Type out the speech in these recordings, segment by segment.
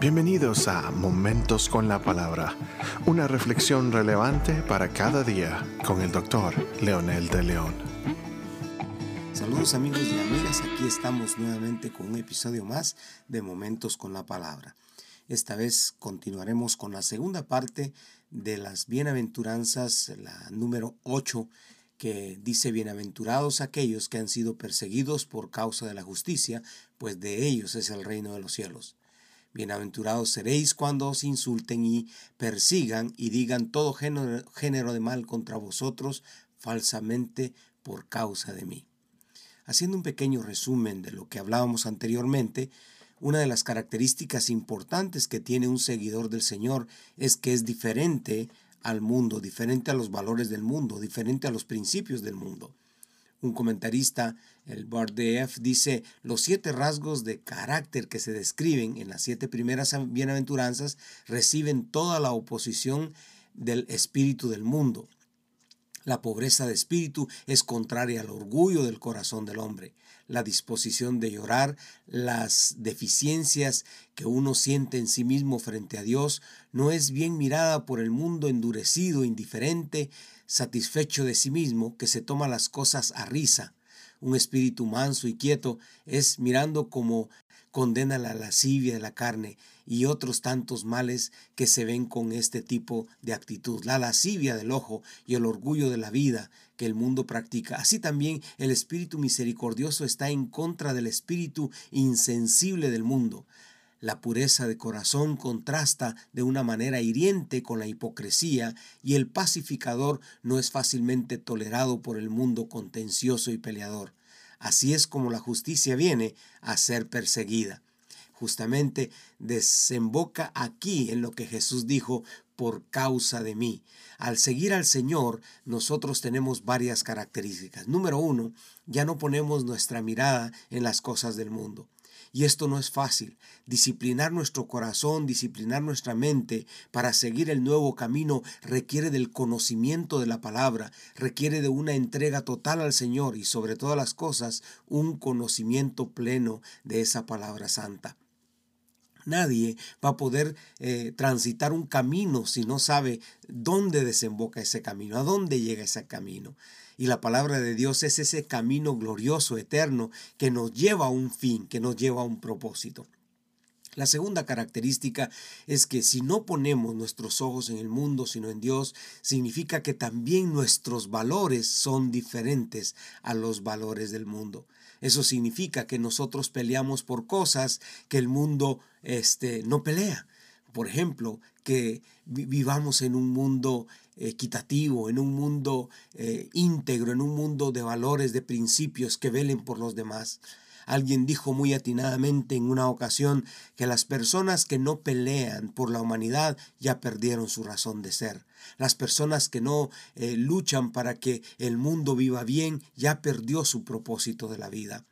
Bienvenidos a Momentos con la Palabra, una reflexión relevante para cada día con el doctor Leonel de León. Saludos amigos y amigas, aquí estamos nuevamente con un episodio más de Momentos con la Palabra. Esta vez continuaremos con la segunda parte de las bienaventuranzas, la número 8, que dice bienaventurados aquellos que han sido perseguidos por causa de la justicia, pues de ellos es el reino de los cielos. Bienaventurados seréis cuando os insulten y persigan y digan todo género, de mal contra vosotros falsamente por causa de mí. Haciendo un pequeño resumen de lo que hablábamos anteriormente, una de las características importantes que tiene un seguidor del Señor es que es diferente al mundo, diferente a los valores del mundo, diferente a los principios del mundo. Un comentarista, el Bardef, dice, los siete rasgos de carácter que se describen en las siete primeras bienaventuranzas reciben toda la oposición del espíritu del mundo. La pobreza de espíritu es contraria al orgullo del corazón del hombre. La disposición de llorar, las deficiencias que uno siente en sí mismo frente a Dios, no es bien mirada por el mundo endurecido, indiferente, satisfecho de sí mismo, que se toma las cosas a risa. Un espíritu manso y quieto es mirando como condena la lascivia de la carne y otros tantos males que se ven con este tipo de actitud. La lascivia del ojo y el orgullo de la vida que el mundo practica. Así también el espíritu misericordioso está en contra del espíritu insensible del mundo. La pureza de corazón contrasta de una manera hiriente con la hipocresía y el pacificador no es fácilmente tolerado por el mundo contencioso y peleador. Así es como la justicia viene a ser perseguida. Justamente desemboca aquí en lo que Jesús dijo por causa de mí. Al seguir al Señor, nosotros tenemos varias características. Número uno, ya no ponemos nuestra mirada en las cosas del mundo. Y esto no es fácil. Disciplinar nuestro corazón, disciplinar nuestra mente para seguir el nuevo camino requiere del conocimiento de la palabra, requiere de una entrega total al Señor y sobre todas las cosas un conocimiento pleno de esa palabra santa. Nadie va a poder eh, transitar un camino si no sabe dónde desemboca ese camino, a dónde llega ese camino. Y la palabra de Dios es ese camino glorioso, eterno, que nos lleva a un fin, que nos lleva a un propósito. La segunda característica es que si no ponemos nuestros ojos en el mundo, sino en Dios, significa que también nuestros valores son diferentes a los valores del mundo. Eso significa que nosotros peleamos por cosas que el mundo este, no pelea. Por ejemplo, que vivamos en un mundo equitativo, en un mundo eh, íntegro, en un mundo de valores, de principios que velen por los demás. Alguien dijo muy atinadamente en una ocasión que las personas que no pelean por la humanidad ya perdieron su razón de ser. Las personas que no eh, luchan para que el mundo viva bien ya perdió su propósito de la vida.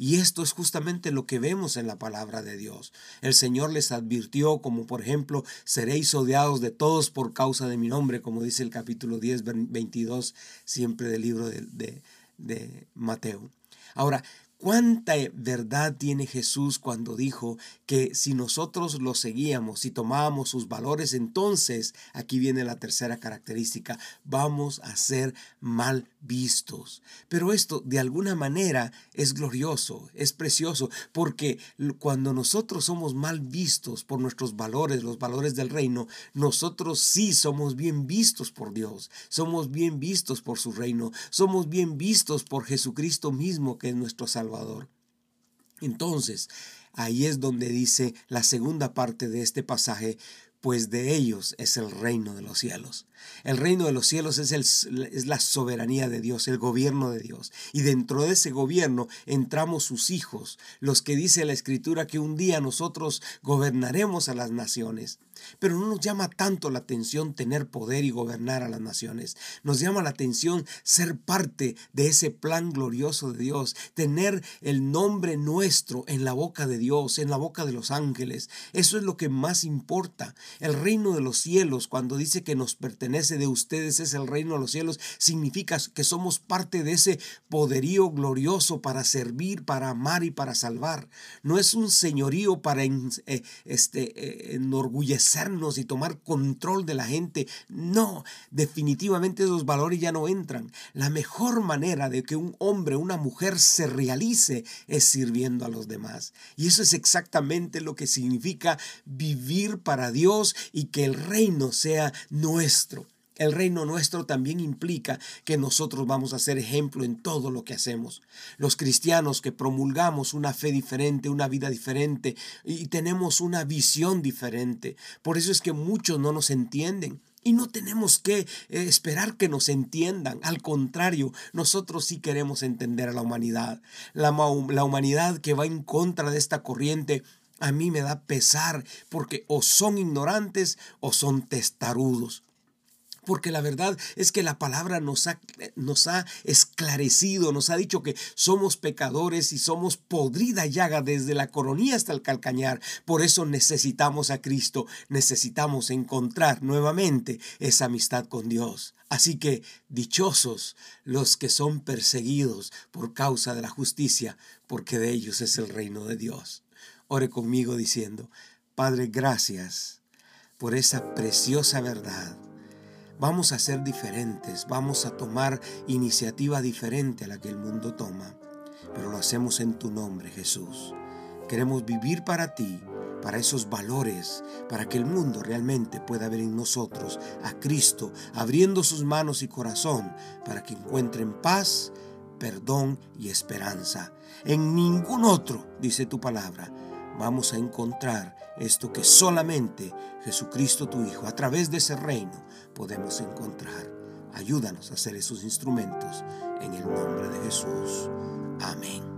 Y esto es justamente lo que vemos en la palabra de Dios. El Señor les advirtió, como por ejemplo, seréis odiados de todos por causa de mi nombre, como dice el capítulo 10, 22, siempre del libro de, de, de Mateo. Ahora, ¿Cuánta verdad tiene Jesús cuando dijo que si nosotros lo seguíamos y tomábamos sus valores, entonces, aquí viene la tercera característica, vamos a ser mal vistos? Pero esto de alguna manera es glorioso, es precioso, porque cuando nosotros somos mal vistos por nuestros valores, los valores del reino, nosotros sí somos bien vistos por Dios, somos bien vistos por su reino, somos bien vistos por Jesucristo mismo que es nuestro Salvador. Entonces, ahí es donde dice la segunda parte de este pasaje, pues de ellos es el reino de los cielos. El reino de los cielos es, es, la soberanía de Dios, el gobierno de Dios. Y dentro de ese gobierno entramos sus hijos, los que dice la escritura que un día nosotros gobernaremos a las naciones. Pero no nos llama tanto la atención tener poder y gobernar a las naciones. Nos llama la atención ser parte de ese plan glorioso de Dios, tener el nombre nuestro en la boca de Dios, en la boca de los ángeles. Eso es lo que más importa. El reino de los cielos, cuando dice que nos pertenece de ustedes, es el reino de los cielos, significa que somos parte de ese poderío glorioso para servir, para amar y para salvar. No es un señorío para eh, este, eh, y tomar control de la gente. No, definitivamente esos valores ya no entran. La mejor manera de que un hombre, una mujer se realice es sirviendo a los demás. Y eso es exactamente lo que significa vivir para Dios y que el reino sea nuestro. El reino nuestro también implica que nosotros vamos a ser ejemplo en todo lo que hacemos. Los cristianos que promulgamos una fe diferente, una vida diferente y tenemos una visión diferente. Por eso es que muchos no nos entienden. Y no tenemos que eh, esperar que nos entiendan. Al contrario, nosotros sí queremos entender a la humanidad. La, la humanidad que va en contra de esta corriente a mí me da pesar porque o son ignorantes o son testarudos. Porque la verdad es que la palabra nos ha, nos ha, esclarecido, nos ha dicho que somos pecadores y somos podrida llaga desde la coronilla hasta el calcañar. Por eso necesitamos a Cristo, necesitamos encontrar nuevamente esa amistad con Dios. Así que dichosos los que son perseguidos por causa de la justicia, porque de ellos es el reino de Dios. Ore conmigo diciendo, Padre, gracias por esa preciosa verdad. Vamos a ser diferentes, vamos a tomar iniciativa diferente a la que el mundo toma, pero lo hacemos en tu nombre, Jesús. Queremos vivir para ti, para esos valores, para que el mundo realmente pueda ver en nosotros a Cristo, abriendo sus manos y corazón, para que encuentren paz, perdón y esperanza. En ningún otro, dice tu palabra, vamos a encontrar esto que solamente Jesucristo tu Hijo, a través de ese reino, podemos encontrar. Ayúdanos a ser esos instrumentos en el nombre de Jesús. Amén.